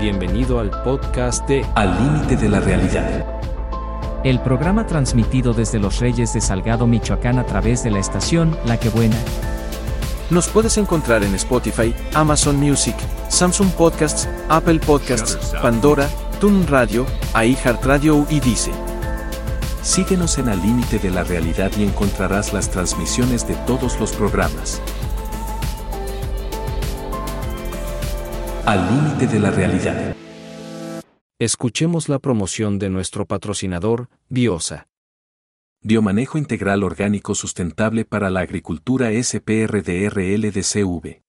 Bienvenido al podcast de Al límite de la realidad. El programa transmitido desde Los Reyes de Salgado, Michoacán a través de la estación La Que Buena. Nos puedes encontrar en Spotify, Amazon Music, Samsung Podcasts, Apple Podcasts, Pandora, Tune Radio, iHeartRadio y Dice. Síguenos en Al límite de la realidad y encontrarás las transmisiones de todos los programas. Al límite de la realidad. Escuchemos la promoción de nuestro patrocinador, Biosa. Biomanejo integral orgánico sustentable para la agricultura SPRDRLDCV.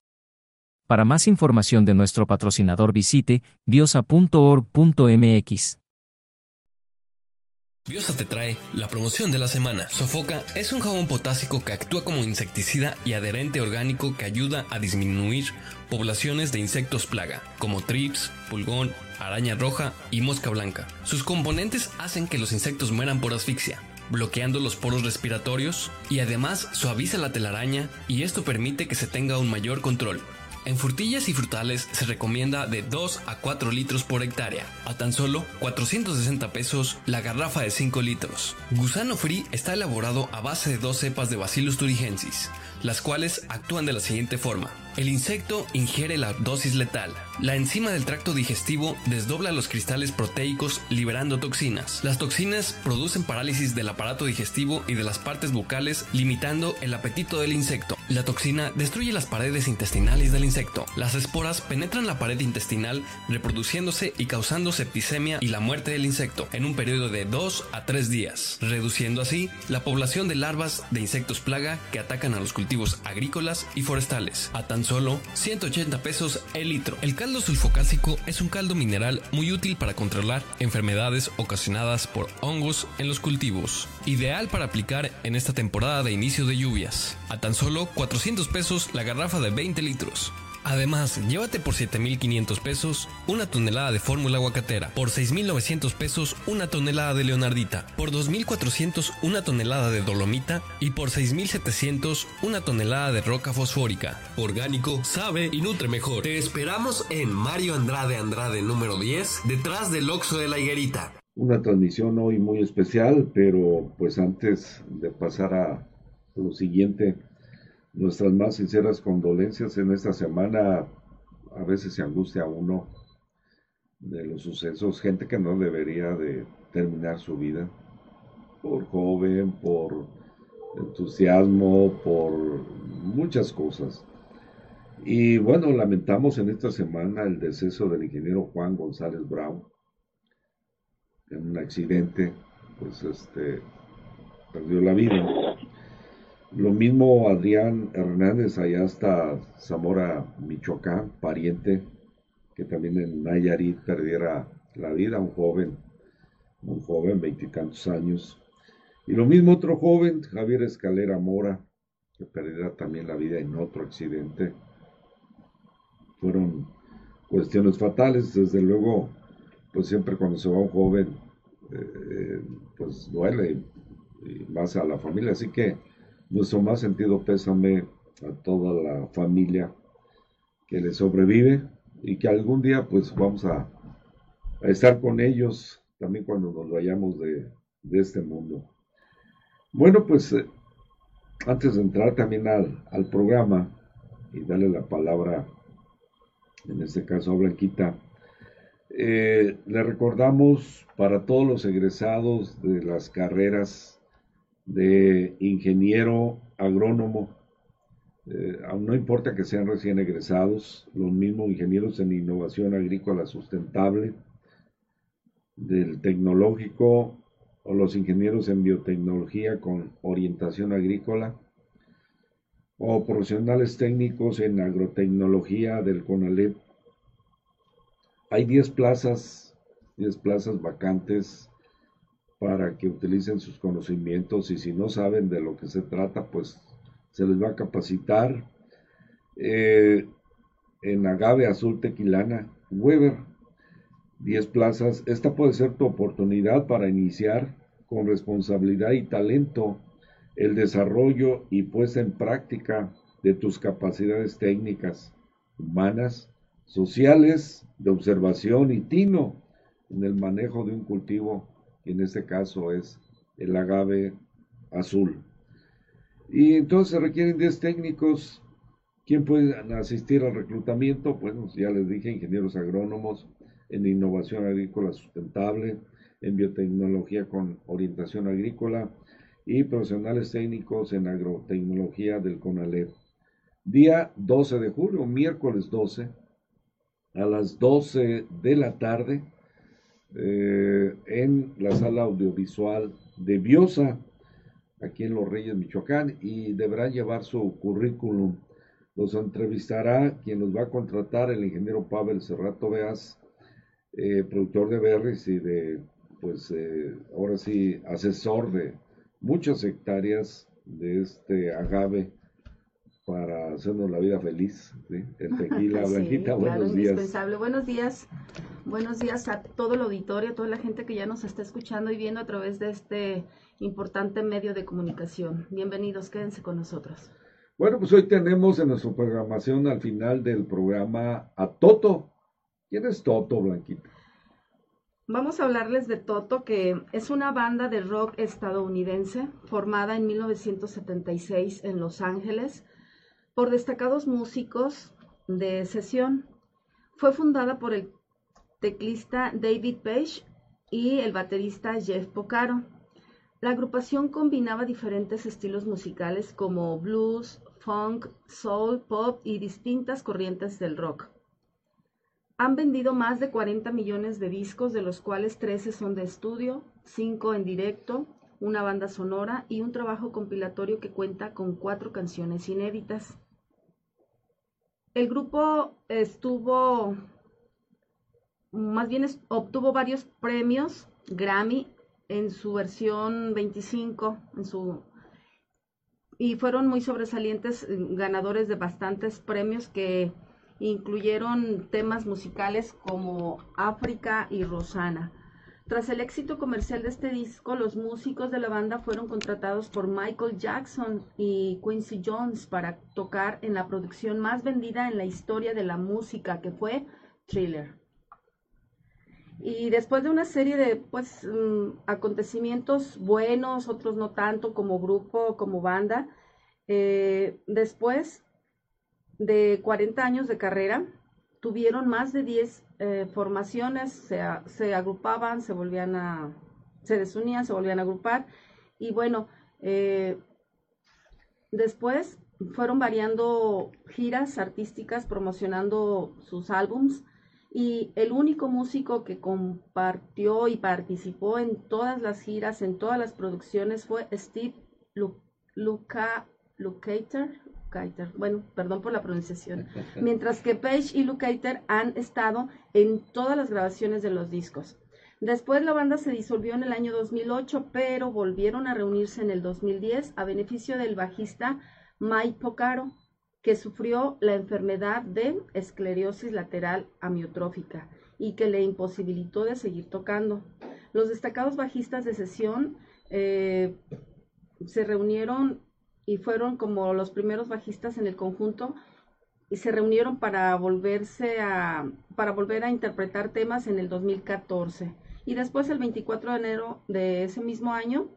Para más información de nuestro patrocinador visite biosa.org.mx. Biosa te trae la promoción de la semana. Sofoca es un jabón potásico que actúa como insecticida y adherente orgánico que ayuda a disminuir poblaciones de insectos plaga, como trips, pulgón, araña roja y mosca blanca. Sus componentes hacen que los insectos mueran por asfixia, bloqueando los poros respiratorios y además suaviza la telaraña y esto permite que se tenga un mayor control. En frutillas y frutales se recomienda de 2 a 4 litros por hectárea, a tan solo 460 pesos la garrafa de 5 litros. Gusano Free está elaborado a base de dos cepas de Bacillus thuringiensis, las cuales actúan de la siguiente forma. El insecto ingiere la dosis letal. La enzima del tracto digestivo desdobla los cristales proteicos liberando toxinas. Las toxinas producen parálisis del aparato digestivo y de las partes bucales, limitando el apetito del insecto. La toxina destruye las paredes intestinales del insecto. Las esporas penetran la pared intestinal, reproduciéndose y causando septicemia y la muerte del insecto en un periodo de 2 a 3 días, reduciendo así la población de larvas de insectos plaga que atacan a los cultivos agrícolas y forestales. Tan solo 180 pesos el litro. El caldo sulfocásico es un caldo mineral muy útil para controlar enfermedades ocasionadas por hongos en los cultivos. Ideal para aplicar en esta temporada de inicio de lluvias. A tan solo 400 pesos la garrafa de 20 litros. Además, llévate por 7.500 pesos una tonelada de fórmula aguacatera, por 6.900 pesos una tonelada de leonardita, por 2.400 una tonelada de dolomita y por 6.700 una tonelada de roca fosfórica. Orgánico, sabe y nutre mejor. Te esperamos en Mario Andrade Andrade número 10, detrás del Oxo de la Higuerita. Una transmisión hoy muy especial, pero pues antes de pasar a lo siguiente, nuestras más sinceras condolencias en esta semana. A veces se angustia uno de los sucesos, gente que no debería de terminar su vida por joven, por entusiasmo, por muchas cosas. Y bueno, lamentamos en esta semana el deceso del ingeniero Juan González Brown en un accidente, pues este perdió la vida. Lo mismo Adrián Hernández, allá hasta Zamora, Michoacán, pariente, que también en Nayarit perdiera la vida, un joven, un joven, veintitantos años. Y lo mismo otro joven, Javier Escalera Mora, que perdiera también la vida en otro accidente. Fueron cuestiones fatales, desde luego, pues siempre cuando se va un joven, eh, pues duele, y más a la familia, así que nuestro más sentido pésame a toda la familia que le sobrevive y que algún día pues vamos a, estar con ellos también cuando nos vayamos de, este mundo. Bueno, pues eh, antes de entrar también al, programa y darle la palabra, en este caso a Blanquita, eh, le recordamos para todos los egresados de las carreras de ingeniero agrónomo, eh, no importa que sean recién egresados, los mismos ingenieros en innovación agrícola sustentable, del tecnológico o los ingenieros en biotecnología con orientación agrícola, o profesionales técnicos en agrotecnología del CONALEP. Hay 10 plazas, 10 plazas vacantes para que utilicen sus conocimientos y si no saben de lo que se trata, pues se les va a capacitar. Eh, en Agave Azul Tequilana, Weber, 10 plazas. Esta puede ser tu oportunidad para iniciar con responsabilidad y talento el desarrollo y puesta en práctica de tus capacidades técnicas, humanas sociales, de observación y tino en el manejo de un cultivo, en este caso es el agave azul. Y entonces se requieren 10 técnicos. ¿Quién puede asistir al reclutamiento? Bueno, ya les dije, ingenieros agrónomos en innovación agrícola sustentable, en biotecnología con orientación agrícola y profesionales técnicos en agrotecnología del CONALEP. Día 12 de julio, miércoles 12, a las 12 de la tarde, eh, en la sala audiovisual de Biosa, aquí en Los Reyes, Michoacán, y deberá llevar su currículum. Los entrevistará quien los va a contratar, el ingeniero Pavel Cerrato Beas, eh, productor de berries y de, pues, eh, ahora sí, asesor de muchas hectáreas de este agave para hacernos la vida feliz. El tequila, Blanquita, buenos días. Indispensable. Buenos días. Buenos días a todo el auditorio, a toda la gente que ya nos está escuchando y viendo a través de este importante medio de comunicación. Bienvenidos, quédense con nosotros. Bueno, pues hoy tenemos en nuestra programación al final del programa a Toto. ¿Quién es Toto, Blanquita? Vamos a hablarles de Toto, que es una banda de rock estadounidense formada en 1976 en Los Ángeles por destacados músicos de sesión. Fue fundada por el teclista David Page y el baterista Jeff Pocaro. La agrupación combinaba diferentes estilos musicales como blues, funk, soul, pop y distintas corrientes del rock. Han vendido más de 40 millones de discos, de los cuales 13 son de estudio, 5 en directo, una banda sonora y un trabajo compilatorio que cuenta con cuatro canciones inéditas. El grupo estuvo, más bien obtuvo varios premios Grammy en su versión 25, en su, y fueron muy sobresalientes, eh, ganadores de bastantes premios que incluyeron temas musicales como África y Rosana. Tras el éxito comercial de este disco, los músicos de la banda fueron contratados por Michael Jackson y Quincy Jones para tocar en la producción más vendida en la historia de la música, que fue Thriller. Y después de una serie de pues, mm, acontecimientos buenos, otros no tanto, como grupo, como banda, eh, después de 40 años de carrera, tuvieron más de 10 eh, formaciones, se, se, agrupaban, se volvían a, se desunían, se volvían a agrupar. Y bueno, eh, después fueron variando giras artísticas promocionando sus álbums y el único músico que compartió y participó en todas las giras, en todas las producciones fue Steve Luca, Lucater, bueno, perdón por la pronunciación, mientras que Page y Lukather han estado en todas las grabaciones de los discos. Después la banda se disolvió en el año 2008, pero volvieron a reunirse en el 2010 a beneficio del bajista Mike Pocaro, que sufrió la enfermedad de esclerosis lateral amiotrófica y que le imposibilitó de seguir tocando. Los destacados bajistas de sesión eh, se reunieron y fueron como los primeros bajistas en el conjunto y se reunieron para volverse a para volver a interpretar temas en el 2014 y después el 24 de enero de ese mismo año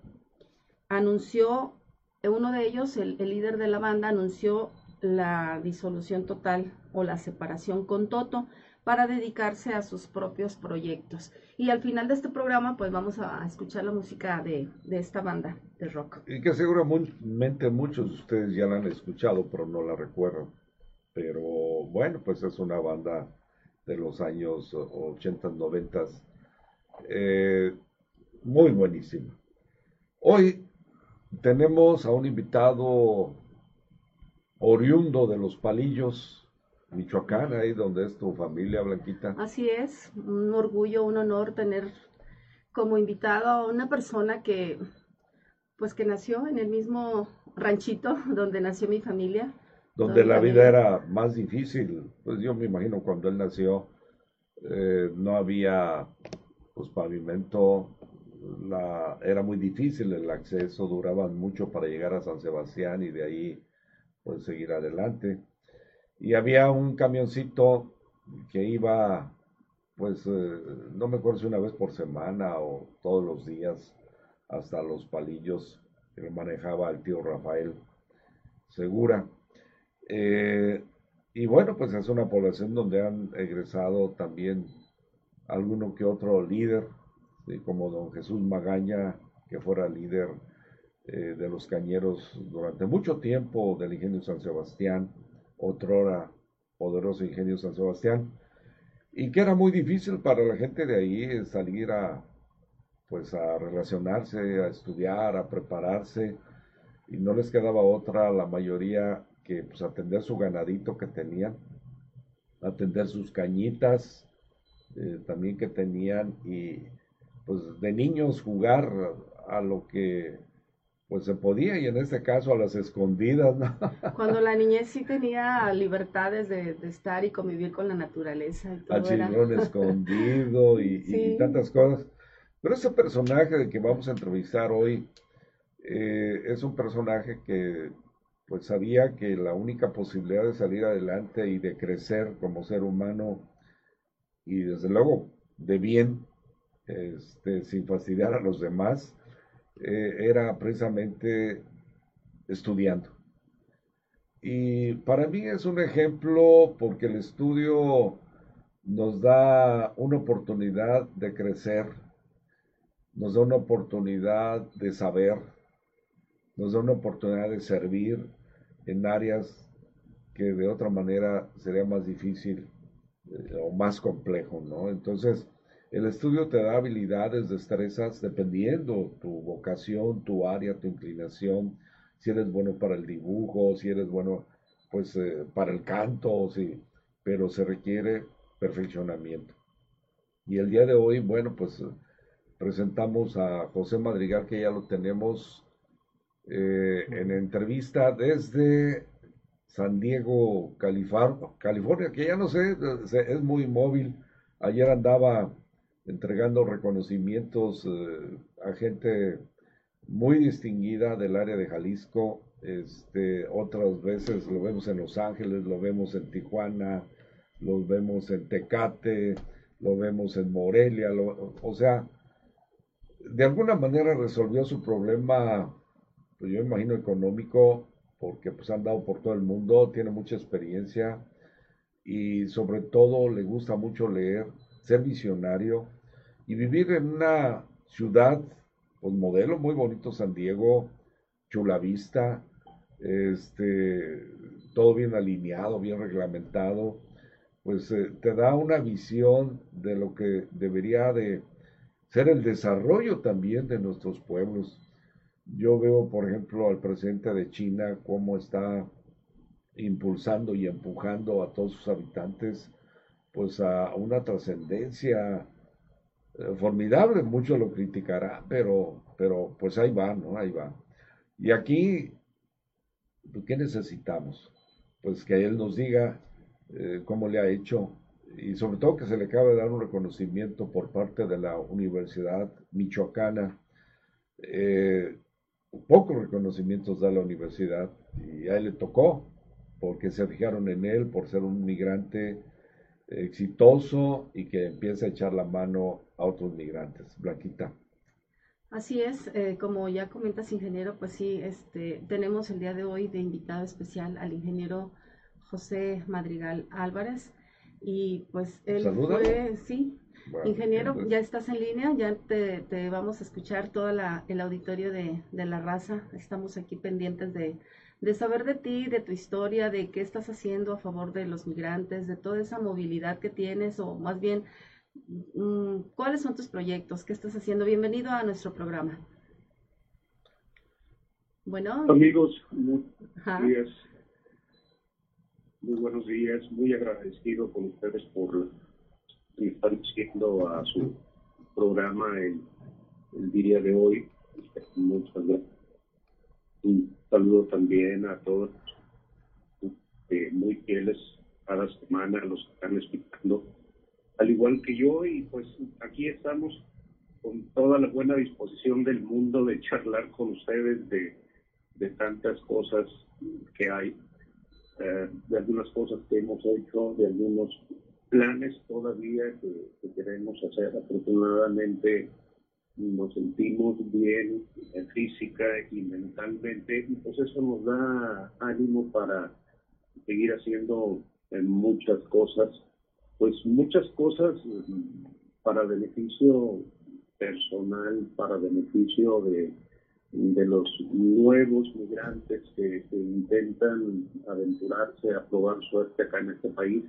anunció uno de ellos el, el líder de la banda anunció la disolución total o la separación con Toto para dedicarse a sus propios proyectos. Y al final de este programa, pues vamos a escuchar la música de, esta banda de rock. Y que seguramente muchos de ustedes ya la han escuchado, pero no la recuerdan. Pero bueno, pues es una banda de los años 80, 90, eh, muy buenísima. Hoy tenemos a un invitado oriundo de los palillos, Michoacán, ahí donde es tu familia, Blanquita. Así es, un orgullo, un honor tener como invitado a una persona que, pues que nació en el mismo ranchito donde nació mi familia. Donde la vida era más difícil, pues yo me imagino cuando él nació eh, no había pues pavimento, la, era muy difícil el acceso, duraban mucho para llegar a San Sebastián y de ahí pues seguir adelante y había un camioncito que iba, pues, eh, no me acuerdo si una vez por semana o todos los días hasta los palillos que lo manejaba el tío Rafael Segura. Eh, y bueno, pues es una población donde han egresado también alguno que otro líder, como don Jesús Magaña, que fuera líder eh, de los cañeros durante mucho tiempo del ingenio San Sebastián, otrora poderoso ingenio San Sebastián, y que era muy difícil para la gente de ahí salir a, pues a relacionarse, a estudiar, a prepararse, y no les quedaba otra la mayoría que pues atender su ganadito que tenían, atender sus cañitas eh, también que tenían y pues de niños jugar a lo que pues se podía y en este caso a las escondidas. Cuando la niñez sí tenía libertades de, estar y convivir con la naturaleza. Y todo Al chingón escondido y, tantas cosas. Pero ese personaje de que vamos a entrevistar hoy eh, es un personaje que pues sabía que la única posibilidad de salir adelante y de crecer como ser humano y desde luego de bien, este, sin fastidiar a los demás, eh, era precisamente estudiando. Y para mí es un ejemplo porque el estudio nos da una oportunidad de crecer, nos da una oportunidad de saber, nos da una oportunidad de servir en áreas que de otra manera sería más difícil eh, o más complejo, ¿no? Entonces, el estudio te da habilidades, destrezas, dependiendo tu vocación, tu área, tu inclinación, si eres bueno para el dibujo, si eres bueno, pues, eh, para el canto, sí, pero se requiere perfeccionamiento. Y el día de hoy, bueno, pues presentamos a José Madrigal, que ya lo tenemos eh, en entrevista desde San Diego, California, que ya no sé, es muy móvil. Ayer andaba entregando reconocimientos eh, a gente muy distinguida del área de Jalisco. Este, otras veces lo vemos en Los Ángeles, lo vemos en Tijuana, lo vemos en Tecate, lo vemos en Morelia, o sea, de alguna manera resolvió su problema, pues yo imagino económico, porque pues han dado por todo el mundo, tiene mucha experiencia y sobre todo le gusta mucho leer, ser visionario y vivir en una ciudad, pues modelo muy bonito, San Diego, Chula Vista, este, todo bien alineado, bien reglamentado, pues eh, te da una visión de lo que debería de ser el desarrollo también de nuestros pueblos. Yo veo, por ejemplo, al presidente de China cómo está impulsando y empujando a todos sus habitantes pues a una trascendencia eh, formidable, mucho lo criticará, pero, pero pues ahí va, ¿no? Ahí va. Y aquí, pues, ¿qué necesitamos? Pues que él nos diga eh, cómo le ha hecho y sobre todo que se le acabe de dar un reconocimiento por parte de la Universidad Michoacana. Eh, pocos reconocimientos da la universidad y a él le tocó porque se fijaron en él por ser un migrante exitoso y que empieza a echar la mano a otros migrantes. Blanquita. Así es, eh, como ya comentas, ingeniero, pues sí, este, tenemos el día de hoy de invitado especial al ingeniero José Madrigal Álvarez. Y pues él fue, sí, ingeniero, ya estás en línea, ya te, vamos a escuchar todo el auditorio de, de la raza. Estamos aquí pendientes de, de saber de ti, de tu historia, de qué estás haciendo a favor de los migrantes, de toda esa movilidad que tienes, o más bien, mm, cuáles son tus proyectos, qué estás haciendo. Bienvenido a nuestro programa. Bueno. Amigos, muy buenos días. Muy buenos días, muy agradecido con ustedes por estar diciendo a su programa el, el día de hoy. Muchas gracias saludo también a todos eh, muy fieles cada semana, los que están explicando, al igual que yo, y pues aquí estamos con toda la buena disposición del mundo de charlar con ustedes de, de tantas cosas que hay, eh, de algunas cosas que hemos hecho, de algunos planes todavía que, queremos hacer. Afortunadamente nos sentimos bien física y mentalmente pues eso nos da ánimo para seguir haciendo muchas cosas, pues muchas cosas mm, para beneficio personal, para beneficio de, de los nuevos migrantes que, intentan aventurarse a probar suerte acá en este país.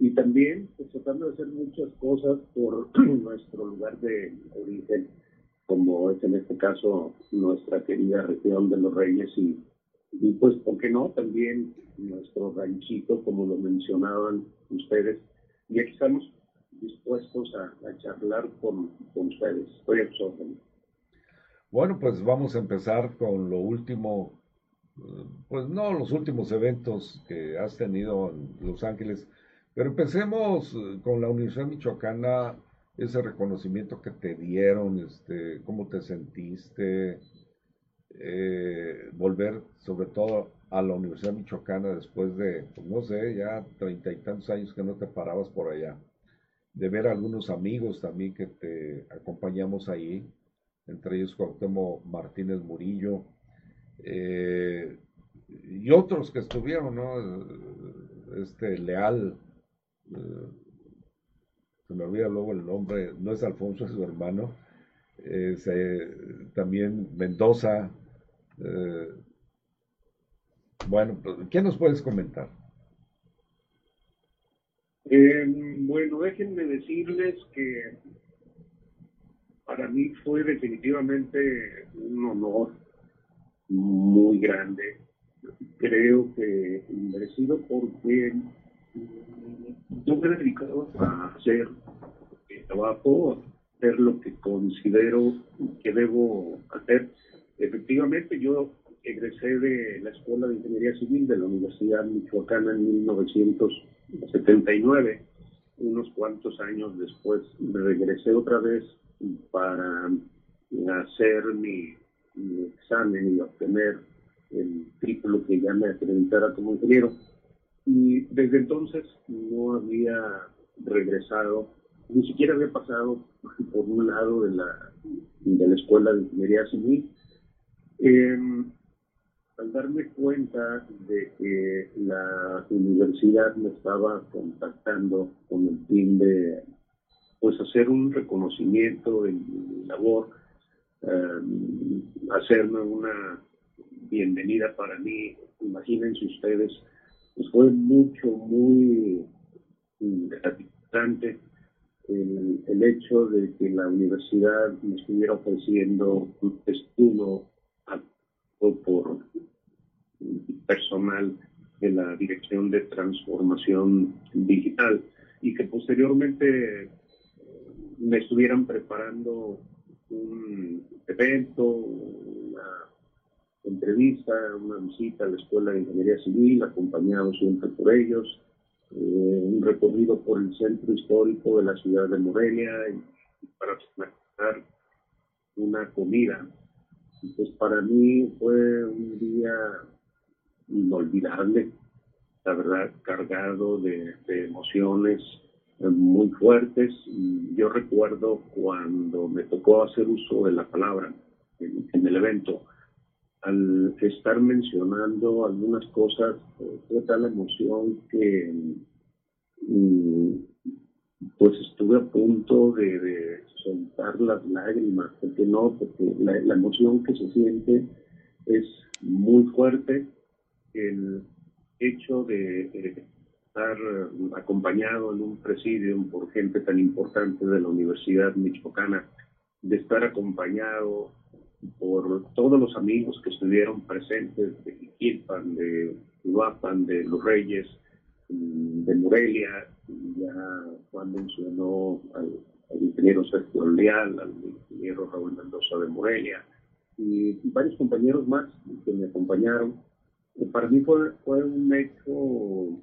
Y también pues, tratando de hacer muchas cosas por nuestro lugar de origen, como es en este caso nuestra querida región de los Reyes y, pues, ¿por qué no? También nuestro ranchito, como lo mencionaban ustedes. Y aquí estamos dispuestos a, charlar con, con, ustedes. Estoy. Bueno, pues vamos a empezar con lo último, pues no los últimos eventos que has tenido en Los Ángeles, pero empecemos con la Universidad Michoacana, ese reconocimiento que te dieron, este, cómo te sentiste, eh, volver sobre todo a la Universidad Michoacana después de, pues no sé, ya treinta y tantos años que no te parabas por allá, de ver a algunos amigos también que te acompañamos ahí, entre ellos Cuauhtémoc Martínez Murillo, eh, y otros que estuvieron, ¿no? Este Leal, eh, se me olvida luego el nombre, no es Alfonso, es su hermano, también Mendoza, eh, bueno, pues, ¿qué nos puedes comentar? bueno, déjenme decirles que para mí fue definitivamente un honor muy grande. Creo que merecido porque yo me he dedicado a hacer el trabajo, hacer lo que considero que debo hacer. Efectivamente, yo egresé de la Escuela de Ingeniería Civil de la Universidad Michoacana en 1979. Unos cuantos años después me regresé otra vez para hacer mi, examen y obtener el título que ya me acreditara como ingeniero. Y desde entonces no había regresado, ni siquiera había pasado por un lado de la, de la Escuela de Ingeniería Civil. Eh, al darme cuenta de que la universidad me estaba contactando con el fin de pues hacer un reconocimiento de mi labor, eh, hacerme una bienvenida para mí, imagínense ustedes, pues fue mucho, muy gratificante el, el, hecho de que la universidad me estuviera ofreciendo un estudio por personal de la Dirección de Transformación Digital y que posteriormente me estuvieran preparando un evento, una entrevista, una visita a la Escuela de Ingeniería Civil, acompañado siempre por ellos, eh, un recorrido por el centro histórico de la ciudad de Morelia y para finalizar una comida. Pues para mí fue un día inolvidable, la verdad, cargado de, emociones eh, muy fuertes. Yo recuerdo cuando me tocó hacer uso de la palabra en, el evento, al estar mencionando algunas cosas, eh, fue tal emoción que mm, pues estuve a punto de, soltar las lágrimas, porque no, porque la emoción que se siente es muy fuerte. El hecho de estar acompañado en un presidio por gente tan importante de la Universidad Michoacana, de estar acompañado por todos los amigos que estuvieron presentes de Iquilpan, de Uruapan, de Los Reyes, mm, de Morelia, ya Juan mencionó al, ingeniero Sergio Leal, al ingeniero Raúl Mendoza de Morelia, y varios compañeros más que me acompañaron para mí fue, fue un hecho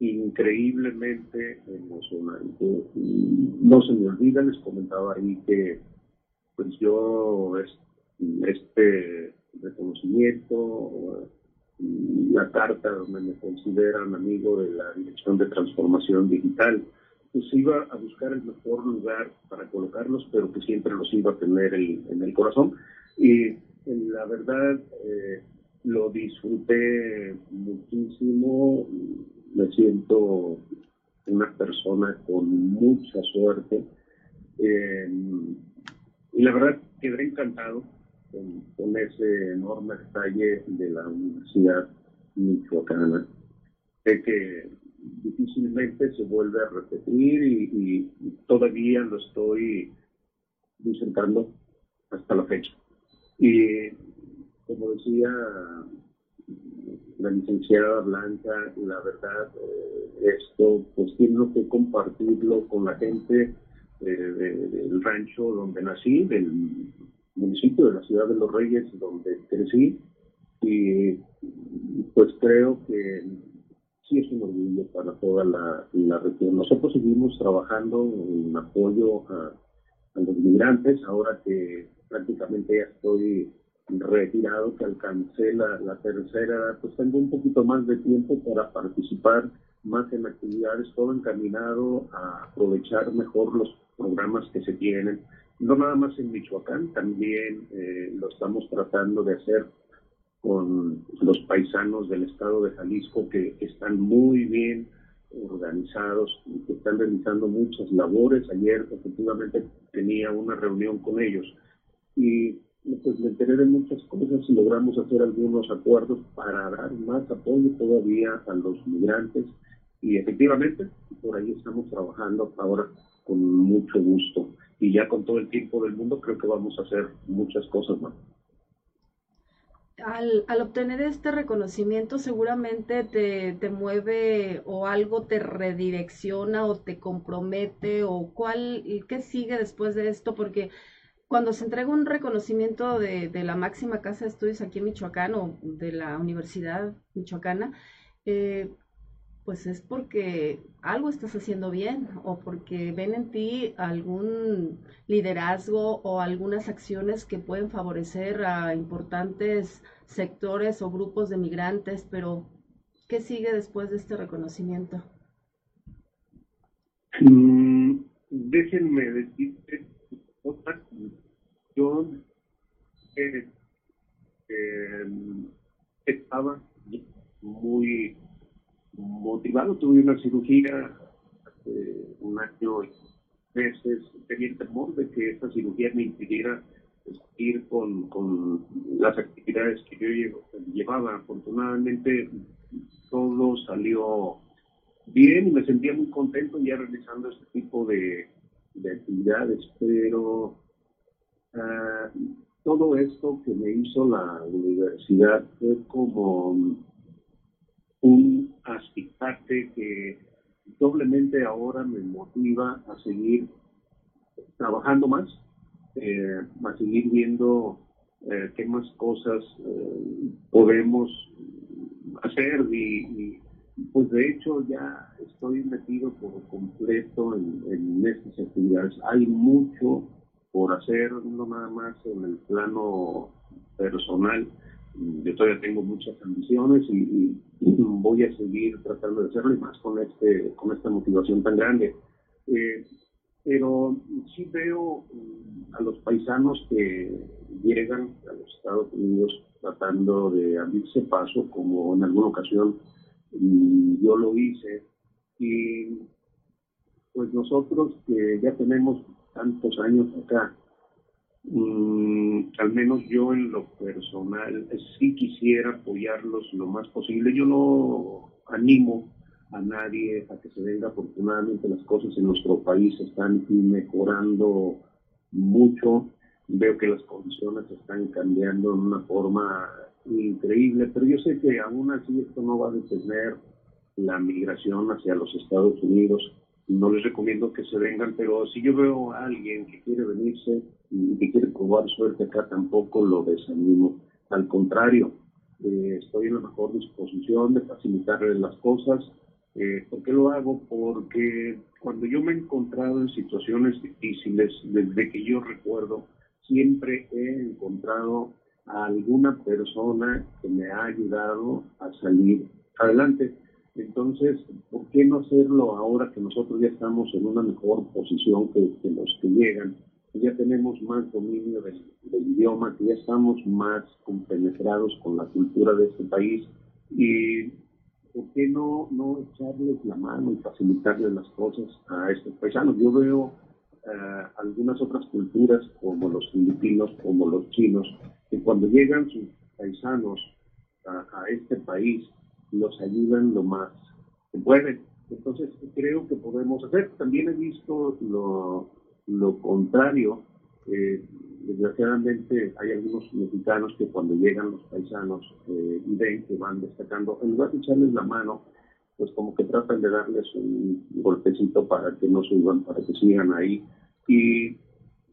increíblemente emocionante. No se me olvida, les comentaba ahí que pues yo este reconocimiento la carta donde me consideran amigo de la Dirección de Transformación Digital. Pues iba a buscar el mejor lugar para colocarlos, pero que siempre los iba a tener en el corazón. Y la verdad, eh, lo disfruté muchísimo. Me siento una persona con mucha suerte. Eh, y la verdad, quedé encantado con, ese enorme detalle de la Universidad Michoacana. Sé que difícilmente se vuelve a repetir y, todavía lo estoy disfrutando hasta la fecha. Y como decía la licenciada Blanca, la verdad, eh, esto pues tiene que compartirlo con la gente eh, del rancho donde nací, del municipio de la ciudad de Los Reyes, donde crecí, y pues creo que sí es un orgullo para toda la, región. Nosotros seguimos trabajando en apoyo a, los migrantes, ahora que prácticamente ya estoy retirado, que alcancé la, la tercera pues tengo un poquito más de tiempo para participar más en actividades, todo encaminado a aprovechar mejor los programas que se tienen, no nada más en Michoacán, también eh, lo estamos tratando de hacer con los paisanos del estado de Jalisco que están muy bien organizados y que están realizando muchas labores. Ayer efectivamente tenía una reunión con ellos y pues me enteré de muchas cosas y logramos hacer algunos acuerdos para dar más apoyo todavía a los migrantes y efectivamente por ahí estamos trabajando ahora con mucho gusto y ya con todo el tiempo del mundo creo que vamos a hacer muchas cosas más. Al, al, obtener este reconocimiento seguramente te, te, mueve o algo te redirecciona o te compromete o cuál, qué sigue después de esto, porque cuando se entrega un reconocimiento de, de la máxima casa de estudios aquí en Michoacán o de la Universidad Michoacana, eh, pues es porque algo estás haciendo bien o porque ven en ti algún liderazgo o algunas acciones que pueden favorecer a importantes sectores o grupos de migrantes, pero ¿qué sigue después de este reconocimiento? Mm, déjenme decirte otra yo eh, eh, estaba muy motivado. Tuve una cirugía hace un año y meses. Tenía el temor de que esta cirugía me impidiera ir con, con las actividades que yo llevaba. Afortunadamente todo salió bien y me sentía muy contento ya realizando este tipo de, de actividades, pero uh, todo esto que me hizo la universidad fue como un aspecto que doblemente ahora me motiva a seguir trabajando más, eh, a seguir viendo eh, qué más cosas eh, podemos hacer y, pues de hecho ya estoy metido por completo en, en estas actividades. Hay mucho por hacer, no nada más en el plano personal, yo todavía tengo muchas ambiciones y, voy a seguir tratando de hacerlo y más con este con esta motivación tan grande. Eh, pero sí veo mm, a los paisanos que llegan a los Estados Unidos tratando de abrirse paso, como en alguna ocasión mm, yo lo hice, y pues nosotros que ya tenemos tantos años acá, Mm, al menos yo en lo personal sí quisiera apoyarlos lo más posible. Yo no animo a nadie a que se venga. Afortunadamente las cosas en nuestro país están mejorando mucho. Veo que las condiciones están cambiando de una forma increíble, pero yo sé que aún así esto no va a detener la migración hacia los Estados Unidos no les recomiendo que se vengan, pero si yo veo a alguien que quiere venirse y que quiere probar suerte acá, tampoco lo desanimo. Al contrario, eh, estoy en la mejor disposición de facilitarle las cosas. Eh, ¿Por qué lo hago? Porque cuando yo me he encontrado en situaciones difíciles, desde que yo recuerdo, siempre he encontrado a alguna persona que me ha ayudado a salir adelante. Entonces, ¿por qué no hacerlo ahora que nosotros ya estamos en una mejor posición que, los que llegan? Ya tenemos más dominio del, idioma, que ya estamos más compenetrados con la cultura de este país. Y ¿por qué no, no echarles la mano y facilitarles las cosas a estos paisanos? Yo veo eh, algunas otras culturas, como los filipinos, como los chinos, que cuando llegan sus paisanos a, este país, los ayudan lo más que pueden. Entonces, creo que podemos hacer. También he visto lo, lo contrario. Eh, desgraciadamente, hay algunos mexicanos que cuando llegan los paisanos eh, y ven que van destacando, en lugar de echarles la mano, pues como que tratan de darles un golpecito para que no suban, para que sigan ahí. Y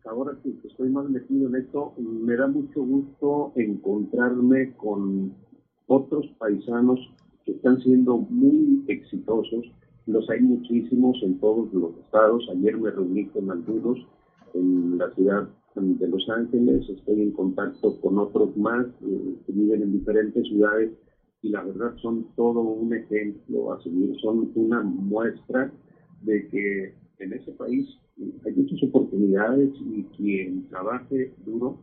ahora que estoy más metido en esto, me da mucho gusto encontrarme con otros paisanos que están siendo muy exitosos. Los hay muchísimos en todos los estados. Ayer me reuní con algunos en la ciudad de Los Ángeles. Estoy en contacto con otros más eh, que viven en diferentes ciudades y la verdad son todo un ejemplo a seguir. Son una muestra de que en ese país hay muchas oportunidades y quien trabaje duro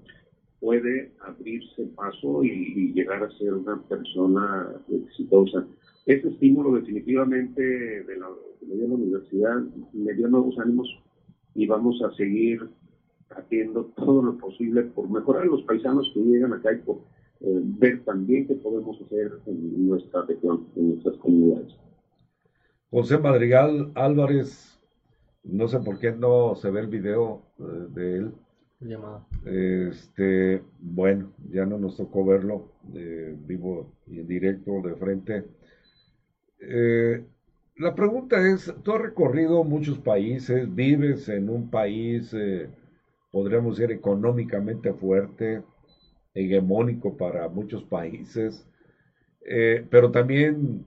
puede abrirse paso y, llegar a ser una persona exitosa. Este estímulo definitivamente de la, la universidad me dio nuevos ánimos y vamos a seguir haciendo todo lo posible por mejorar a los paisanos que llegan acá y por eh, ver también qué podemos hacer en nuestra región, en nuestras comunidades. José Madrigal Álvarez, no sé por qué no se ve el video eh, de él. Llamada. Este, bueno, ya no nos tocó verlo eh, vivo y en directo de frente. Eh, la pregunta es, tú has recorrido muchos países, vives en un país, podríamos decir, económicamente fuerte, hegemónico para muchos países, pero también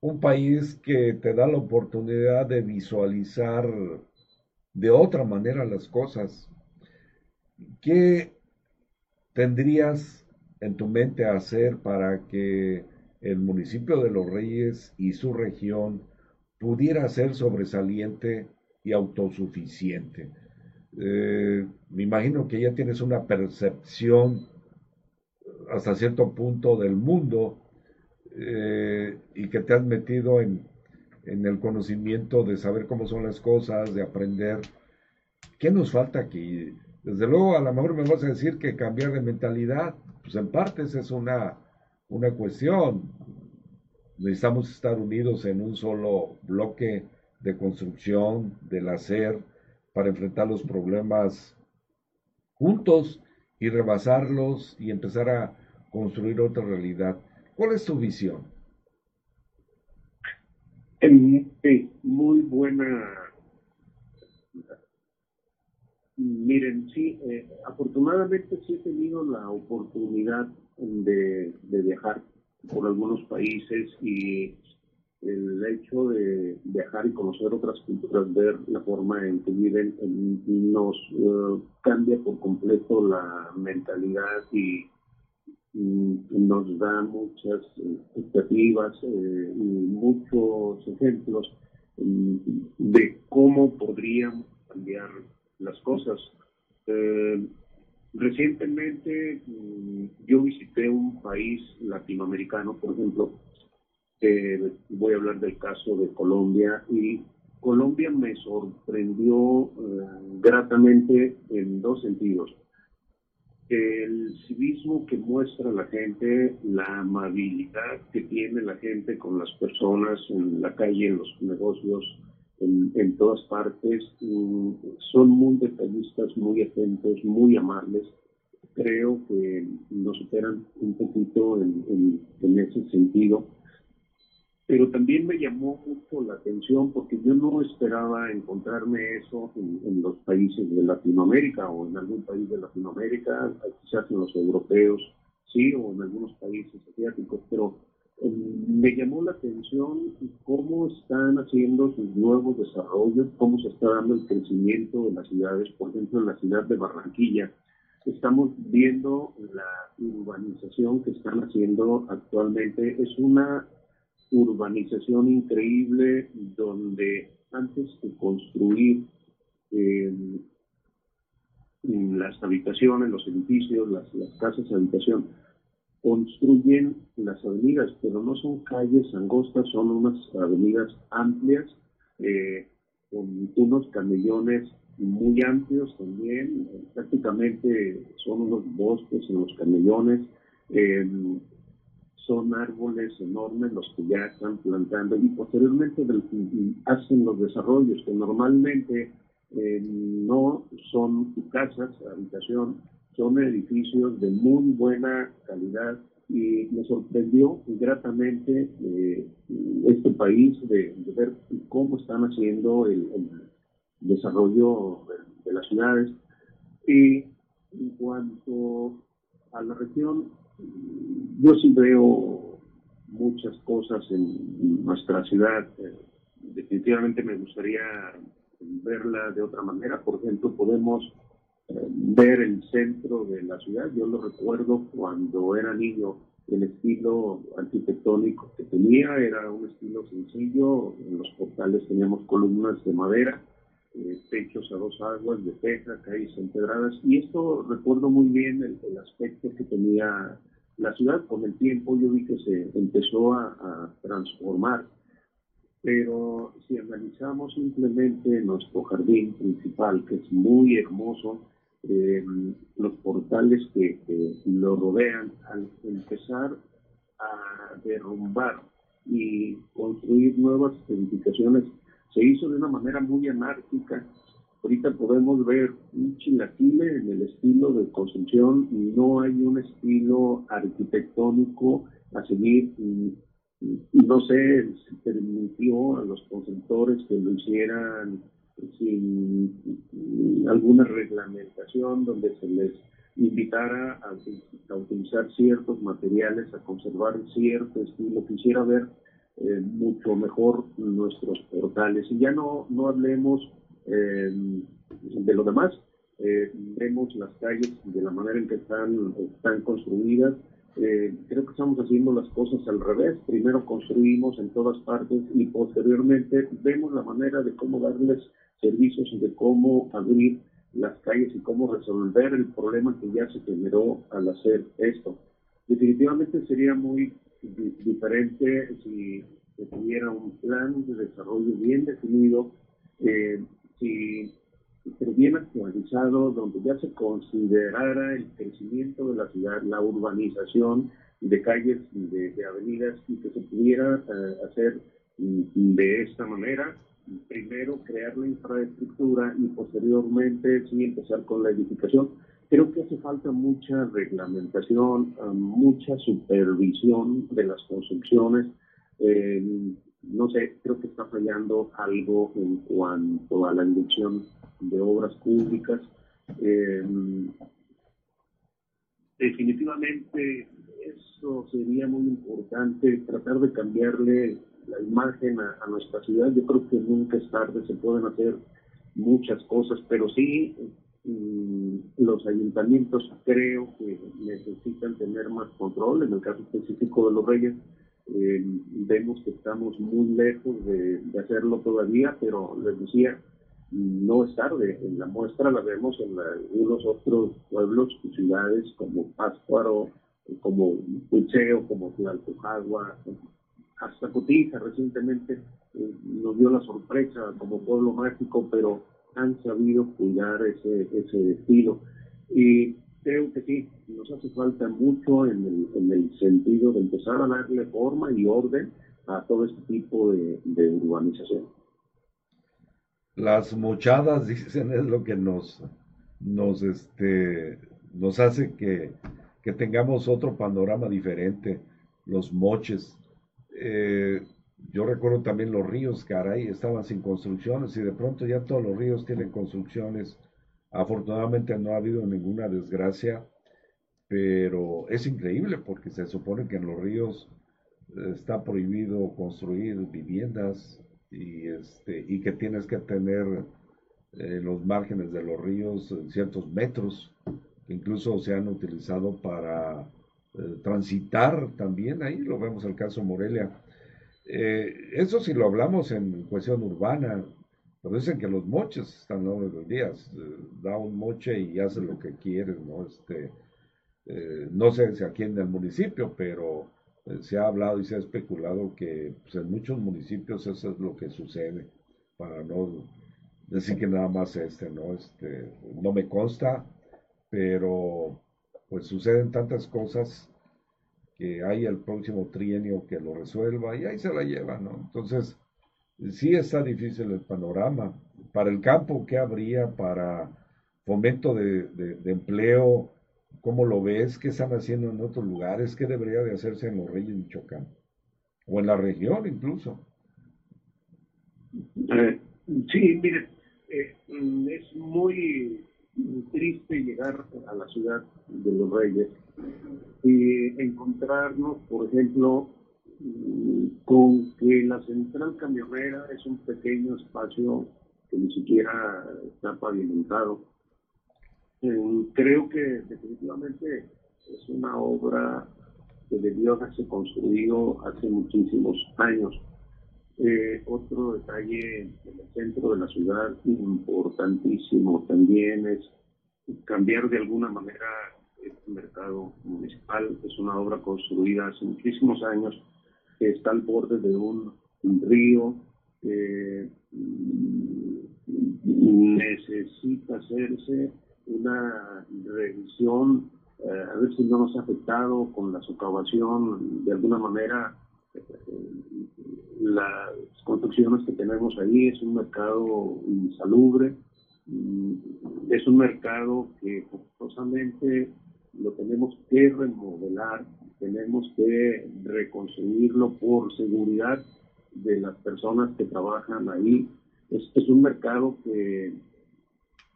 un país que te da la oportunidad de visualizar de otra manera las cosas. ¿Qué tendrías en tu mente hacer para que el municipio de Los Reyes y su región pudiera ser sobresaliente y autosuficiente? Eh, me imagino que ya tienes una percepción hasta cierto punto del mundo eh, y que te has metido en, el conocimiento de saber cómo son las cosas, de aprender. ¿Qué nos falta aquí? Desde luego, a lo mejor me vas a decir que cambiar de mentalidad, pues en partes es una, una cuestión. Necesitamos estar unidos en un solo bloque de construcción, del hacer, para enfrentar los problemas juntos y rebasarlos y empezar a construir otra realidad. ¿Cuál es tu visión? Muy buena. Miren, sí, eh, afortunadamente sí he tenido la oportunidad de, viajar por algunos países y el hecho de viajar y conocer otras culturas, ver la forma en que viven, nos eh, cambia por completo la mentalidad y nos da muchas expectativas eh, y muchos ejemplos mm, de cómo podríamos cambiar las cosas. Eh, recientemente mm, yo visité un país latinoamericano, por ejemplo, voy a hablar del caso de Colombia y Colombia me sorprendió eh, gratamente en dos sentidos el civismo que muestra la gente, la amabilidad que tiene la gente con las personas en la calle, en los negocios, en, todas partes, mm, son muy detallistas, muy atentos, muy amables. Creo que nos superan un poquito en ese sentido pero también me llamó mucho la atención porque yo no esperaba encontrarme eso en, los países de Latinoamérica o en algún país de Latinoamérica, quizás en los europeos, sí, o en algunos países asiáticos, pero me llamó la atención cómo están haciendo sus nuevos desarrollos, cómo se está dando el crecimiento de las ciudades, por ejemplo, en la ciudad de Barranquilla. estamos viendo la urbanización que están haciendo actualmente. Es una urbanización increíble donde antes de construir eh, las habitaciones, los edificios, las, casas de habitación, construyen las avenidas, pero no son calles angostas, son unas avenidas amplias, eh, con unos camellones muy amplios también, prácticamente son unos bosques en los camellones, em, son árboles enormes los que ya están plantando y posteriormente hacen los desarrollos que normalmente em, no son casas, habitación, son edificios de muy buena calidad y me sorprendió gratamente eh, este país de, ver cómo están haciendo el desarrollo de, las ciudades. Y en cuanto a la región, yo sí veo muchas cosas en nuestra ciudad. Eh, definitivamente me gustaría verla de otra manera. Por ejemplo, podemos ver el centro de la ciudad. Yo lo recuerdo cuando era niño, el estilo arquitectónico que tenía era un estilo sencillo. En los portales teníamos columnas de madera eh, techos a dos aguas de teja, calles empedradas, y esto recuerdo muy bien el, aspecto que tenía la ciudad. Con el tiempo yo vi que se empezó a, transformar, pero si analizamos simplemente nuestro jardín principal, que es muy hermoso, eh, los portales que, lo rodean, al empezar a derrumbar y construir nuevas edificaciones, se hizo de una manera muy anárquica. Ahorita podemos ver un chilaquile en el estilo de construcción, no hay un estilo arquitectónico a seguir. Y, no sé, se permitió a los constructores que lo hicieran sin alguna reglamentación donde se les invitara a, utilizar ciertos materiales, a conservar cierto estilo. Quisiera ver eh, mucho mejor nuestros portales. Y ya no, no hablemos eh, de lo demás, eh, vemos las calles de la manera en que están, están construidas. Creo que estamos haciendo las cosas al revés. Primero construimos en todas partes y posteriormente vemos la manera de cómo darles servicios y de cómo abrir las calles y cómo resolver el problema que ya se generó al hacer esto. Definitivamente sería muy diferente si se tuviera un plan de desarrollo bien definido, eh, si, pero bien actualizado, donde ya se considerara el crecimiento de la ciudad, la urbanización de calles y de, avenidas y que se pudiera eh, hacer de esta manera, primero crear la infraestructura y posteriormente sí empezar con la edificación Creo que hace falta mucha reglamentación, ah, mucha supervisión de las construcciones. Eh, no sé, creo que está fallando algo en cuanto a la inducción de obras públicas. Eh, definitivamente eso sería muy importante, tratar de cambiarle la imagen a, nuestra ciudad. Yo creo que nunca es tarde, se pueden hacer muchas cosas, pero sí los ayuntamientos creo que necesitan tener más control. En el caso específico de los Reyes, eh, vemos que estamos muy lejos de, hacerlo todavía, pero les decía, no es tarde. En la muestra la vemos en algunos otros pueblos y ciudades como Pátzcuaro, como Pucheo, como Tlalpujagua, hasta Cotija recientemente eh, nos dio la sorpresa como pueblo mágico, pero han sabido cuidar ese, ese estilo. Y creo que sí, nos hace falta mucho en el, en el sentido de empezar a darle forma y orden a todo este tipo de urbanización. Las mochadas, dicen, es lo que nos, nos, este, nos hace que, que tengamos otro panorama diferente. Los moches. Eh, yo recuerdo también los ríos, caray, estaban sin construcciones y de pronto ya todos los ríos tienen construcciones. Afortunadamente no ha habido ninguna desgracia, pero es increíble porque se supone que en los ríos eh, está prohibido construir viviendas y, este, y que tienes que tener eh, los márgenes de los ríos ciertos metros que incluso se han utilizado para eh, transitar también, ahí lo vemos el caso Morelia. Eh, eso si lo hablamos en cuestión urbana, pero dicen que los moches están todos los días, da un moche y hace lo que quiere, ¿no? Este, no sé si aquí en el municipio, pero se ha hablado y se ha especulado que pues, en muchos municipios eso es lo que sucede, para no decir que nada más este, ¿no? Este, no me consta, pero pues suceden tantas cosas que hay el próximo trienio que lo resuelva y ahí se la lleva, ¿no? Entonces, sí está difícil el panorama. Para el campo, ¿qué habría para fomento de, empleo? ¿Cómo lo ves? ¿Qué están haciendo en otros lugares? ¿Qué debería de hacerse en los Reyes Michoacán? O en la región incluso. Eh, sí, mire, eh, es muy triste llegar a la ciudad de los Reyes y encontrarnos, por ejemplo, con que la central camionera es un pequeño espacio que ni siquiera está pavimentado. Eh, creo que definitivamente es una obra que debió haberse construido hace muchísimos años. Eh, otro detalle en el centro de la ciudad importantísimo también es cambiar de alguna manera este mercado municipal. Es una obra construida hace muchísimos años que está al borde de un, río que mm, necesita hacerse una revisión, eh, a ver si no nos ha afectado con la socavación de alguna manera las construcciones que tenemos ahí es un mercado insalubre, mm, es un mercado que forzosamente lo tenemos que remodelar, tenemos que reconstruirlo por seguridad de las personas que trabajan ahí. Es, es un mercado que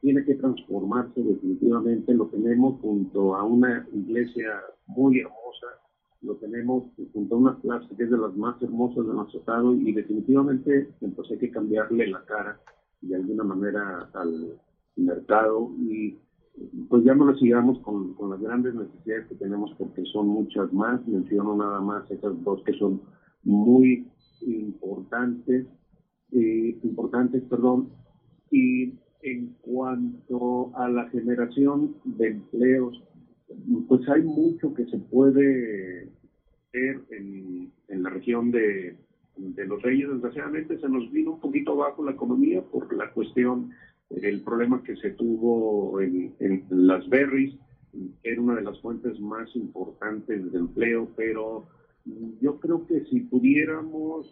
tiene que transformarse definitivamente. Lo tenemos junto a una iglesia muy hermosa, lo tenemos junto a una plaza que es de las más hermosas de nuestro estado y definitivamente pues hay que cambiarle la cara de alguna manera al mercado y pues ya no lo sigamos con, con las grandes necesidades que tenemos porque son muchas más, menciono nada más esas dos que son muy importantes, eh, importantes, perdón, y en cuanto a la generación de empleos, pues hay mucho que se puede ver en, la región de, los Reyes. Desgraciadamente se nos vino un poquito abajo la economía por la cuestión, el problema que se tuvo en, las berries, era una de las fuentes más importantes de empleo, pero yo creo que si pudiéramos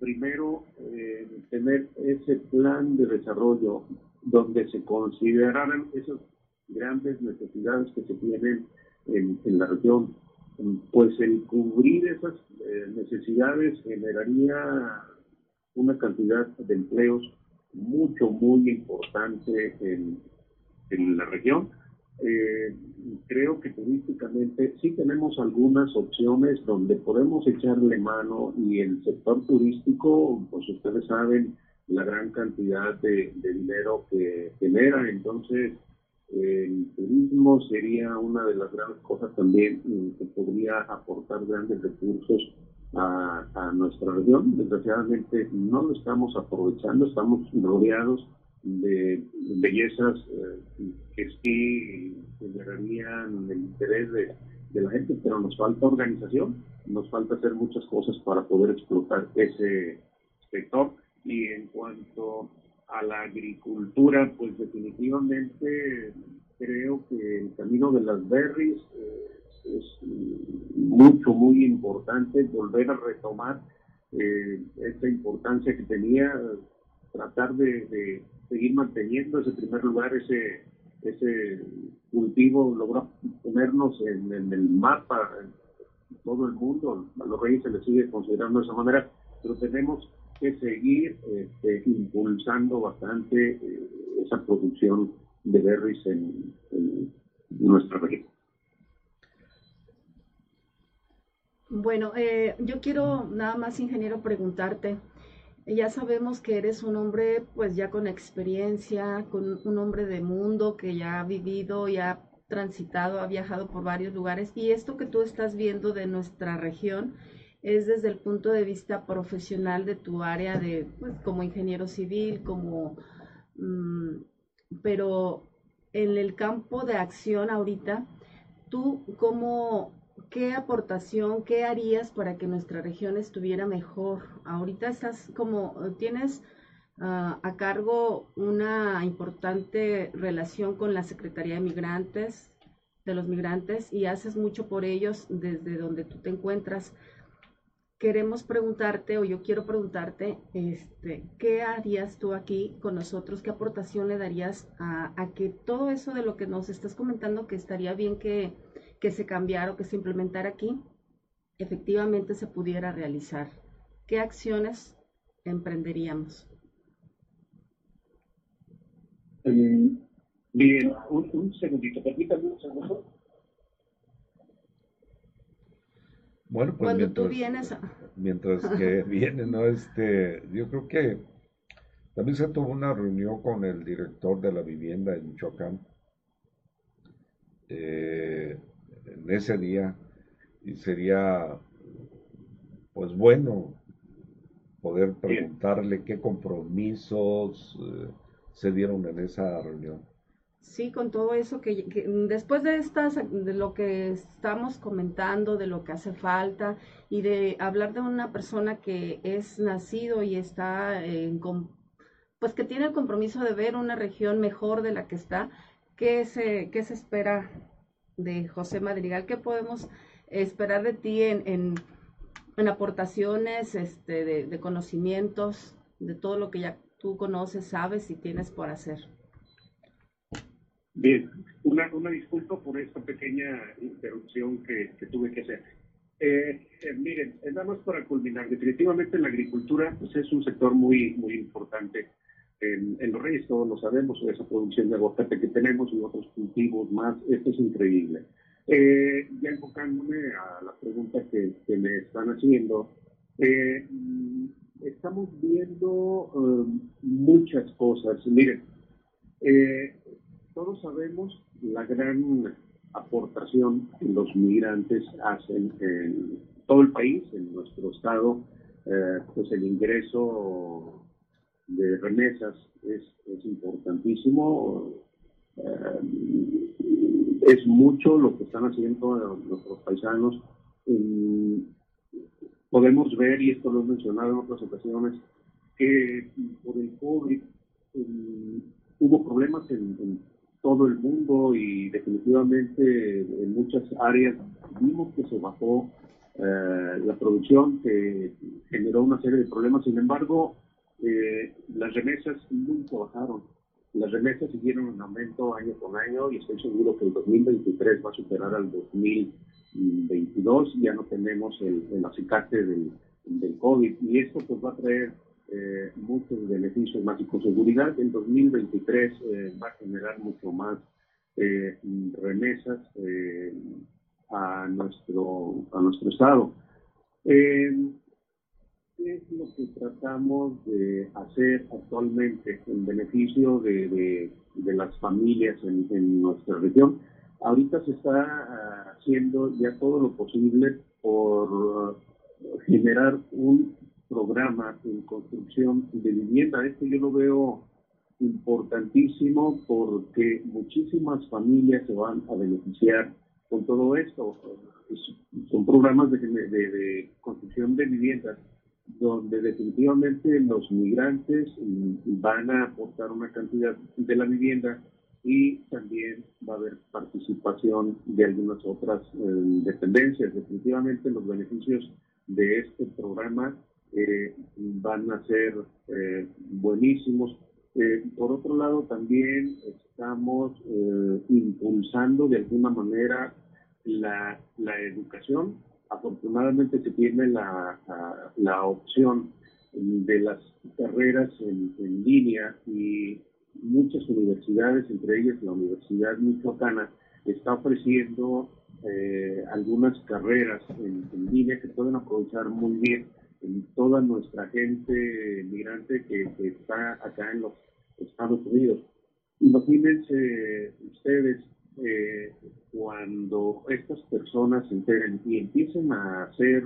primero eh, tener ese plan de desarrollo donde se consideraran esas grandes necesidades que se tienen en, la región, pues el cubrir esas eh, necesidades generaría una cantidad de empleos mucho, muy importante en, la región. Eh, creo que turísticamente sí tenemos algunas opciones donde podemos echarle mano y el sector turístico, pues ustedes saben la gran cantidad de dinero que genera, entonces el turismo sería una de las grandes cosas también mm, que podría aportar grandes recursos a, nuestra región. Desgraciadamente no lo estamos aprovechando, estamos rodeados de bellezas eh, que sí generarían el interés de, de, la gente, pero nos falta organización, nos falta hacer muchas cosas para poder explotar ese sector. Y en cuanto a la agricultura, pues definitivamente creo que el camino de las berries eh, es mucho, muy importante volver a retomar eh, esta importancia que tenía, tratar de, seguir manteniendo ese primer lugar, ese, ese cultivo, lograr ponernos en, el mapa en todo el mundo. A los reyes se les sigue considerando de esa manera, pero tenemos que seguir este, impulsando bastante eh, esa producción de berries en, nuestra región. Bueno, eh, yo quiero nada más, ingeniero, preguntarte. Ya sabemos que eres un hombre, pues ya con experiencia, con un hombre de mundo que ya ha vivido, ya transitado, ha viajado por varios lugares y esto que tú estás viendo de nuestra región es desde el punto de vista profesional de tu área de, pues, como ingeniero civil, como, mm, pero en el campo de acción ahorita, tú cómo, qué aportación, qué harías para que nuestra región estuviera mejor. Ahorita estás como, tienes uh, a cargo una importante relación con la Secretaría de Migrantes, de los migrantes, y haces mucho por ellos desde donde tú te encuentras queremos preguntarte, o yo quiero preguntarte, este, ¿qué harías tú aquí con nosotros? ¿Qué aportación le darías a, que todo eso de lo que nos estás comentando, que estaría bien que, que se cambiara o que se implementara aquí, efectivamente se pudiera realizar? ¿Qué acciones emprenderíamos? Mm, bien, un, un segundito, permítame un segundo. Bueno, pues mientras, vienes mientras que viene, ¿no? Este, yo creo que también se tuvo una reunión con el director de la vivienda en Michoacán eh, en ese día y sería pues bueno poder preguntarle qué compromisos eh, se dieron en esa reunión. Sí, con todo eso que, después de estas, de lo que estamos comentando, de lo que hace falta y de hablar de una persona que es nacido y está en, pues que tiene el compromiso de ver una región mejor de la que está, ¿qué se, qué se espera de José Madrigal? ¿Qué podemos esperar de ti en, en, aportaciones este, de, de conocimientos, de todo lo que ya tú conoces, sabes y tienes por hacer? Bien, una, una disculpa por esta pequeña interrupción que, tuve que hacer. Eh, eh, miren, nada más para culminar, definitivamente la agricultura pues, es un sector muy, muy importante en, en los reyes, todos lo sabemos, esa producción de aguacate que tenemos y otros cultivos más, esto es increíble. Eh, ya enfocándome a la pregunta que, que me están haciendo, estamos viendo muchas cosas. Miren, eh, todos sabemos la gran aportación que los migrantes hacen en todo el país, en nuestro estado, eh, pues el ingreso de remesas es, importantísimo. Eh, es mucho lo que están haciendo nuestros paisanos. podemos ver, y esto lo he mencionado en otras ocasiones, que por el COVID hubo problemas en todo el mundo y definitivamente en muchas áreas vimos que se bajó eh, la producción, que generó una serie de problemas. Sin embargo, eh, las remesas nunca bajaron. Las remesas siguieron en aumento año con año y estoy seguro que el 2023 va a superar al 2022. Ya no tenemos el, el acicate del, del COVID y esto pues va a traer eh, muchos beneficios más y con seguridad en 2023 eh, va a generar mucho más eh, remesas a nuestro a nuestro estado. ¿Qué es lo que tratamos de hacer actualmente en beneficio de, de, las familias en, nuestra región? Ahorita se está ah, haciendo ya todo lo posible por generar un programa en construcción de vivienda. Esto yo lo veo importantísimo porque muchísimas familias se van a beneficiar con todo esto. Son programas de, de, construcción de viviendas donde definitivamente los migrantes van a aportar una cantidad de la vivienda y también va a haber participación de algunas otras eh, dependencias. Definitivamente los beneficios de este programa eh, van a ser eh, buenísimos. Eh, por otro lado, también estamos impulsando de alguna manera la, la, educación. Afortunadamente se tiene la, la, opción de las carreras en, en, línea y muchas universidades, entre ellas la Universidad Michoacana, está ofreciendo algunas carreras en línea que pueden aprovechar muy bien toda nuestra gente migrante que, está acá en los Estados Unidos. Imagínense ustedes, eh, personas se enteren y empiecen a hacer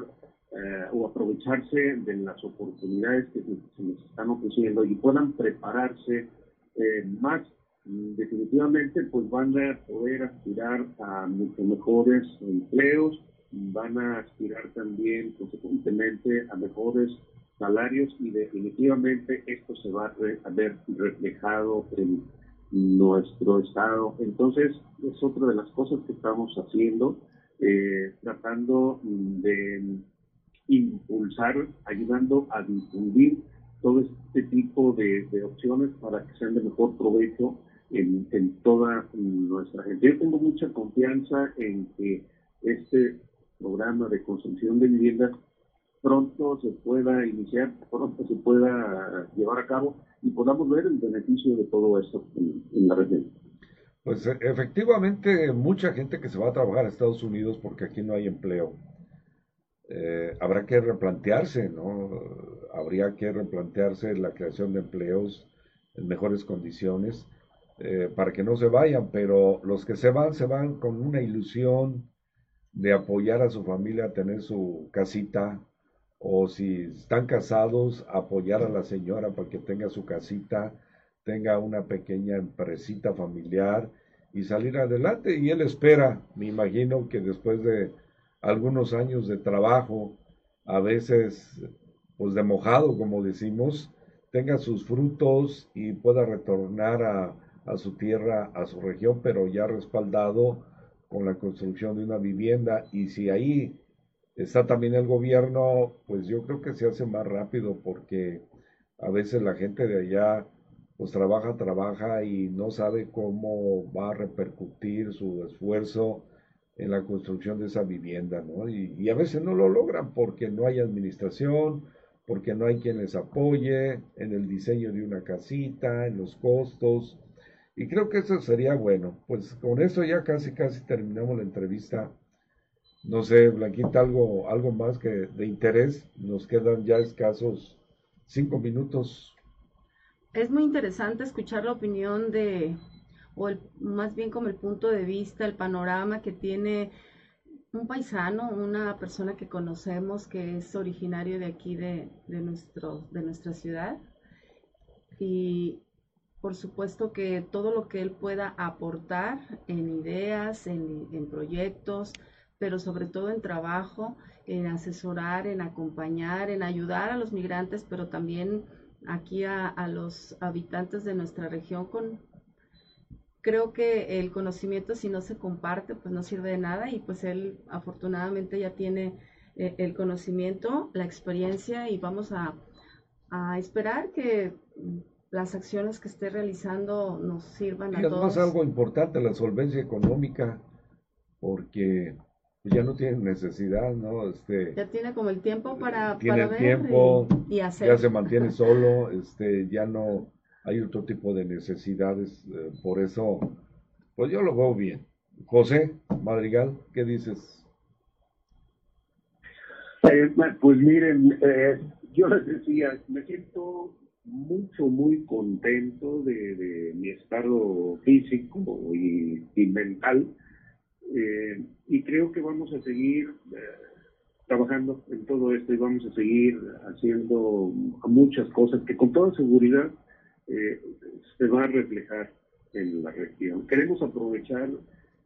eh, o aprovecharse de las oportunidades que se les están ofreciendo y puedan prepararse eh, más definitivamente pues van a poder aspirar a mucho mejores empleos, van a aspirar también consecuentemente a mejores salarios y definitivamente esto se va a ver reflejado en nuestro estado. Entonces, es otra de las cosas que estamos haciendo, eh, tratando de impulsar, ayudando a difundir todo este tipo de, opciones para que sean de mejor provecho en, en, toda nuestra gente. Yo tengo mucha confianza en que este programa de construcción de viviendas pronto se pueda iniciar, pronto se pueda llevar a cabo y podamos ver el beneficio de todo esto en, la región. Pues e, efectivamente, mucha gente que se va a trabajar a Estados Unidos porque aquí no hay empleo. Eh, habrá que replantearse, ¿no? Habría que replantearse la creación de empleos en mejores condiciones eh, para que no se vayan, pero los que se van, se van con una ilusión de apoyar a su familia a tener su casita, o si están casados, apoyar a la señora para que tenga su casita, tenga una pequeña empresita familiar y salir adelante. Y él espera, me imagino que después de algunos años de trabajo, a veces pues de mojado, como decimos, tenga sus frutos y pueda retornar a, a su tierra, a su región, pero ya respaldado con la construcción de una vivienda. Y si ahí está también el gobierno, pues yo creo que se hace más rápido porque a veces la gente de allá pues trabaja, trabaja y no sabe cómo va a repercutir su esfuerzo en la construcción de esa vivienda, ¿no? Y, a veces no lo logran porque no hay administración, porque no hay quien les apoye en el diseño de una casita, en los costos. Y creo que eso sería bueno. Pues con eso ya casi, casi terminamos la entrevista no sé, Blanquita, algo, algo más que de interés. Nos quedan ya escasos cinco minutos. Es muy interesante escuchar la opinión de, o más bien como el punto de vista, el panorama que tiene un paisano, una persona que conocemos que es originario de aquí de, de, nuestro, de nuestra ciudad. Y por supuesto que todo lo que él pueda aportar en ideas, en, en proyectos, pero sobre todo en trabajo, en asesorar, en acompañar, en ayudar a los migrantes, pero también aquí a, los habitantes de nuestra región con creo que el conocimiento si no se comparte pues no sirve de nada y pues él afortunadamente ya tiene eh, el conocimiento, la experiencia y vamos a, a, esperar que las acciones que esté realizando nos sirvan a todos. Es algo importante, la solvencia económica, porque ya no tiene necesidad, ¿no? Este, ya tiene como el tiempo para, tiene el tiempo, y, hacer. ya se mantiene solo, este, ya no hay otro tipo de necesidades, eh, por eso, pues yo lo veo bien. José Madrigal, ¿qué dices? Eh, pues miren, eh, yo les decía, me siento mucho, muy contento de, mi estado físico y, y mental. Eh, y creo que vamos a seguir eh, trabajando en todo esto y vamos a seguir haciendo muchas cosas que con toda seguridad eh, se va a reflejar en la región. Queremos aprovechar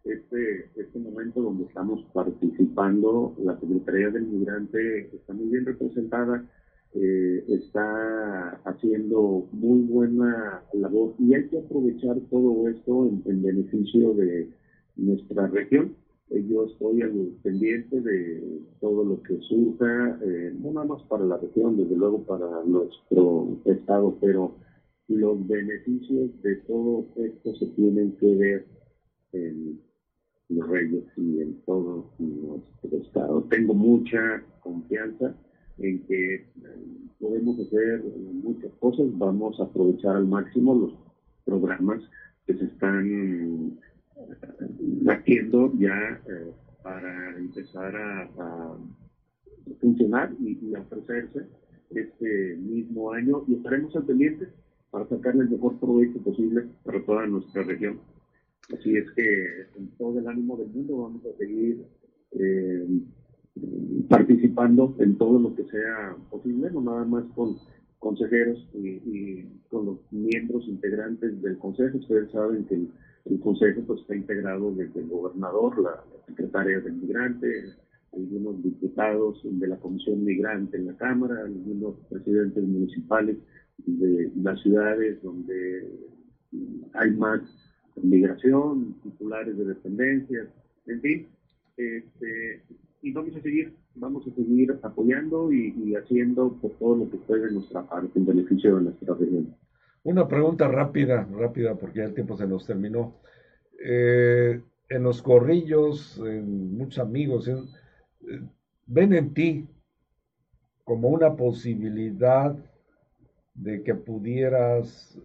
este, este momento donde estamos participando, la Secretaría del Migrante está muy bien representada, está haciendo muy buena labor y hay que aprovechar todo esto en beneficio de, nuestra región. Yo estoy al pendiente de todo lo que surja, eh, no nada más para la región, desde luego para nuestro estado, pero los beneficios de todo esto se tienen que ver en los reyes y en todo nuestro estado. Tengo mucha confianza en que eh, podemos hacer muchas cosas, vamos a aprovechar al máximo los programas que se están haciendo ya eh, para empezar a, funcionar y, a ofrecerse este mismo año y estaremos al pendiente para sacarle el mejor provecho posible para toda nuestra región. Así es que en todo el ánimo del mundo vamos a seguir eh, participando en todo lo que sea posible, no nada más con consejeros y, con los miembros integrantes del consejo. Ustedes saben que el, consejo pues, está integrado desde el gobernador, la, secretaria del migrante, algunos diputados de la comisión migrante en la Cámara, algunos presidentes municipales de las ciudades donde hay más migración, titulares de dependencias, en fin. Este, y vamos a seguir, vamos a seguir apoyando y, haciendo por todo lo que puede de nuestra parte en beneficio de nuestra región. Una pregunta rápida, rápida, porque ya el tiempo se nos terminó. Eh, en los corrillos, en muchos amigos, eh, ven en ti como una posibilidad de que pudieras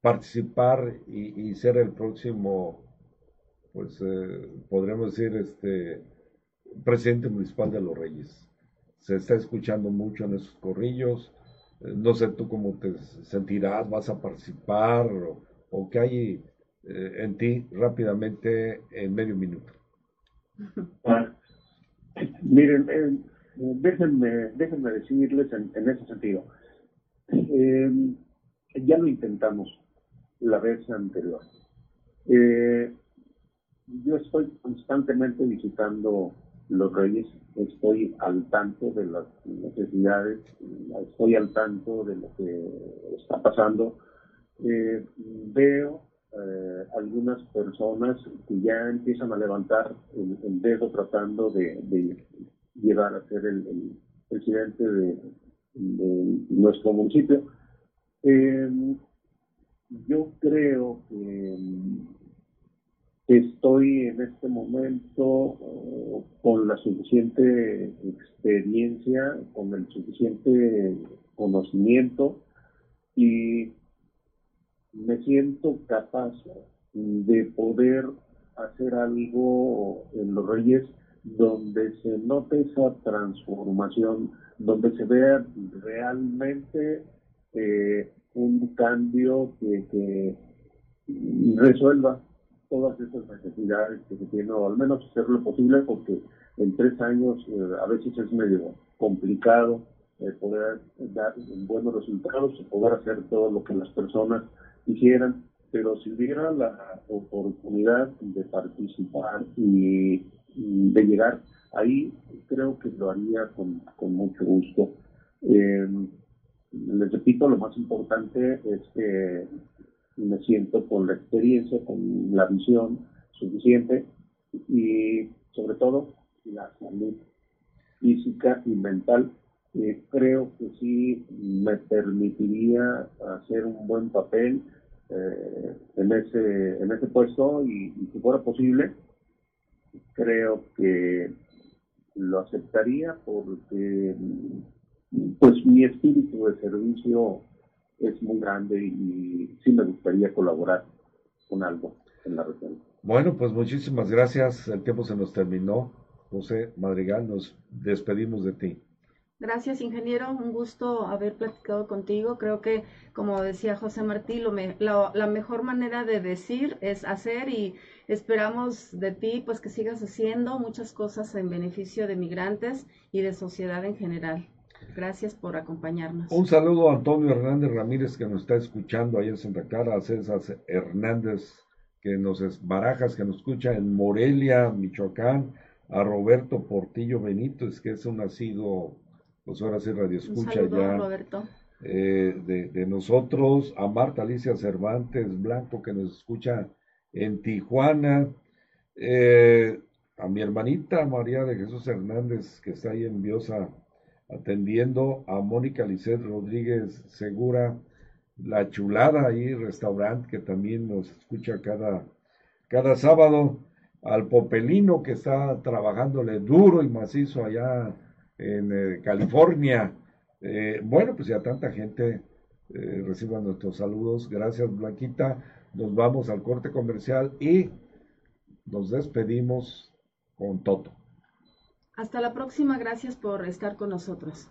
participar y, ser el próximo, pues eh, podríamos decir, este presidente municipal de Los Reyes. Se está escuchando mucho en esos corrillos. Eh, no sé tú cómo te sentirás, vas a participar o, qué hay eh, en ti rápidamente en medio minuto. Ah, miren, eh, déjenme, déjenme decirles en, ese sentido. ya lo intentamos la vez anterior. yo estoy constantemente visitando los reyes, estoy al tanto de las necesidades, estoy al tanto de lo que está pasando. Eh, veo eh, algunas personas que ya empiezan a levantar el, dedo tratando de, llegar a ser el, presidente de, nuestro municipio. Eh, yo creo que Estoy en este momento eh, con la suficiente experiencia, con el suficiente conocimiento y me siento capaz de poder hacer algo en los Reyes donde se note esa transformación, donde se vea realmente eh, un cambio que, que resuelva todas esas necesidades que se tienen, o al menos hacer lo posible, porque en tres años eh, a veces es medio complicado eh, poder dar buenos resultados y poder hacer todo lo que las personas quisieran, pero si hubiera la oportunidad de participar y, de llegar ahí, creo que lo haría con, mucho gusto. Eh, les repito, lo más importante es que me siento con la experiencia, con la visión suficiente y sobre todo la salud física y mental. creo que sí me permitiría hacer un buen papel eh, en, ese, en ese puesto y, si fuera posible, creo que lo aceptaría porque pues mi espíritu de servicio es muy grande y, sí me gustaría colaborar con algo en la región. Bueno, pues muchísimas gracias. El tiempo se nos terminó. José Madrigal, nos despedimos de ti. Gracias, ingeniero. Un gusto haber platicado contigo. Creo que, como decía José Martí, lo la, mejor manera de decir es hacer y esperamos de ti pues que sigas haciendo muchas cosas en beneficio de migrantes y de sociedad en general. Gracias por acompañarnos. Un saludo a Antonio Hernández Ramírez que nos está escuchando ahí en Santa Clara, a César Hernández que nos es Barajas, que nos escucha en Morelia, Michoacán, a Roberto Portillo Benítez, que es un nacido, pues ahora sí radio escucha ya. Roberto. Eh, de, nosotros, a Marta Alicia Cervantes Blanco, que nos escucha en Tijuana, eh, a mi hermanita María de Jesús Hernández, que está ahí en Biosa, atendiendo a Mónica Lisset Rodríguez Segura, La Chulada ahí, restaurante que también nos escucha cada, cada sábado, al Popelino que está trabajándole duro y macizo allá en eh, California. Eh, bueno, pues ya tanta gente eh, reciba nuestros saludos. Gracias, Blanquita. Nos vamos al corte comercial y nos despedimos con Toto. Hasta la próxima, gracias por estar con nosotros.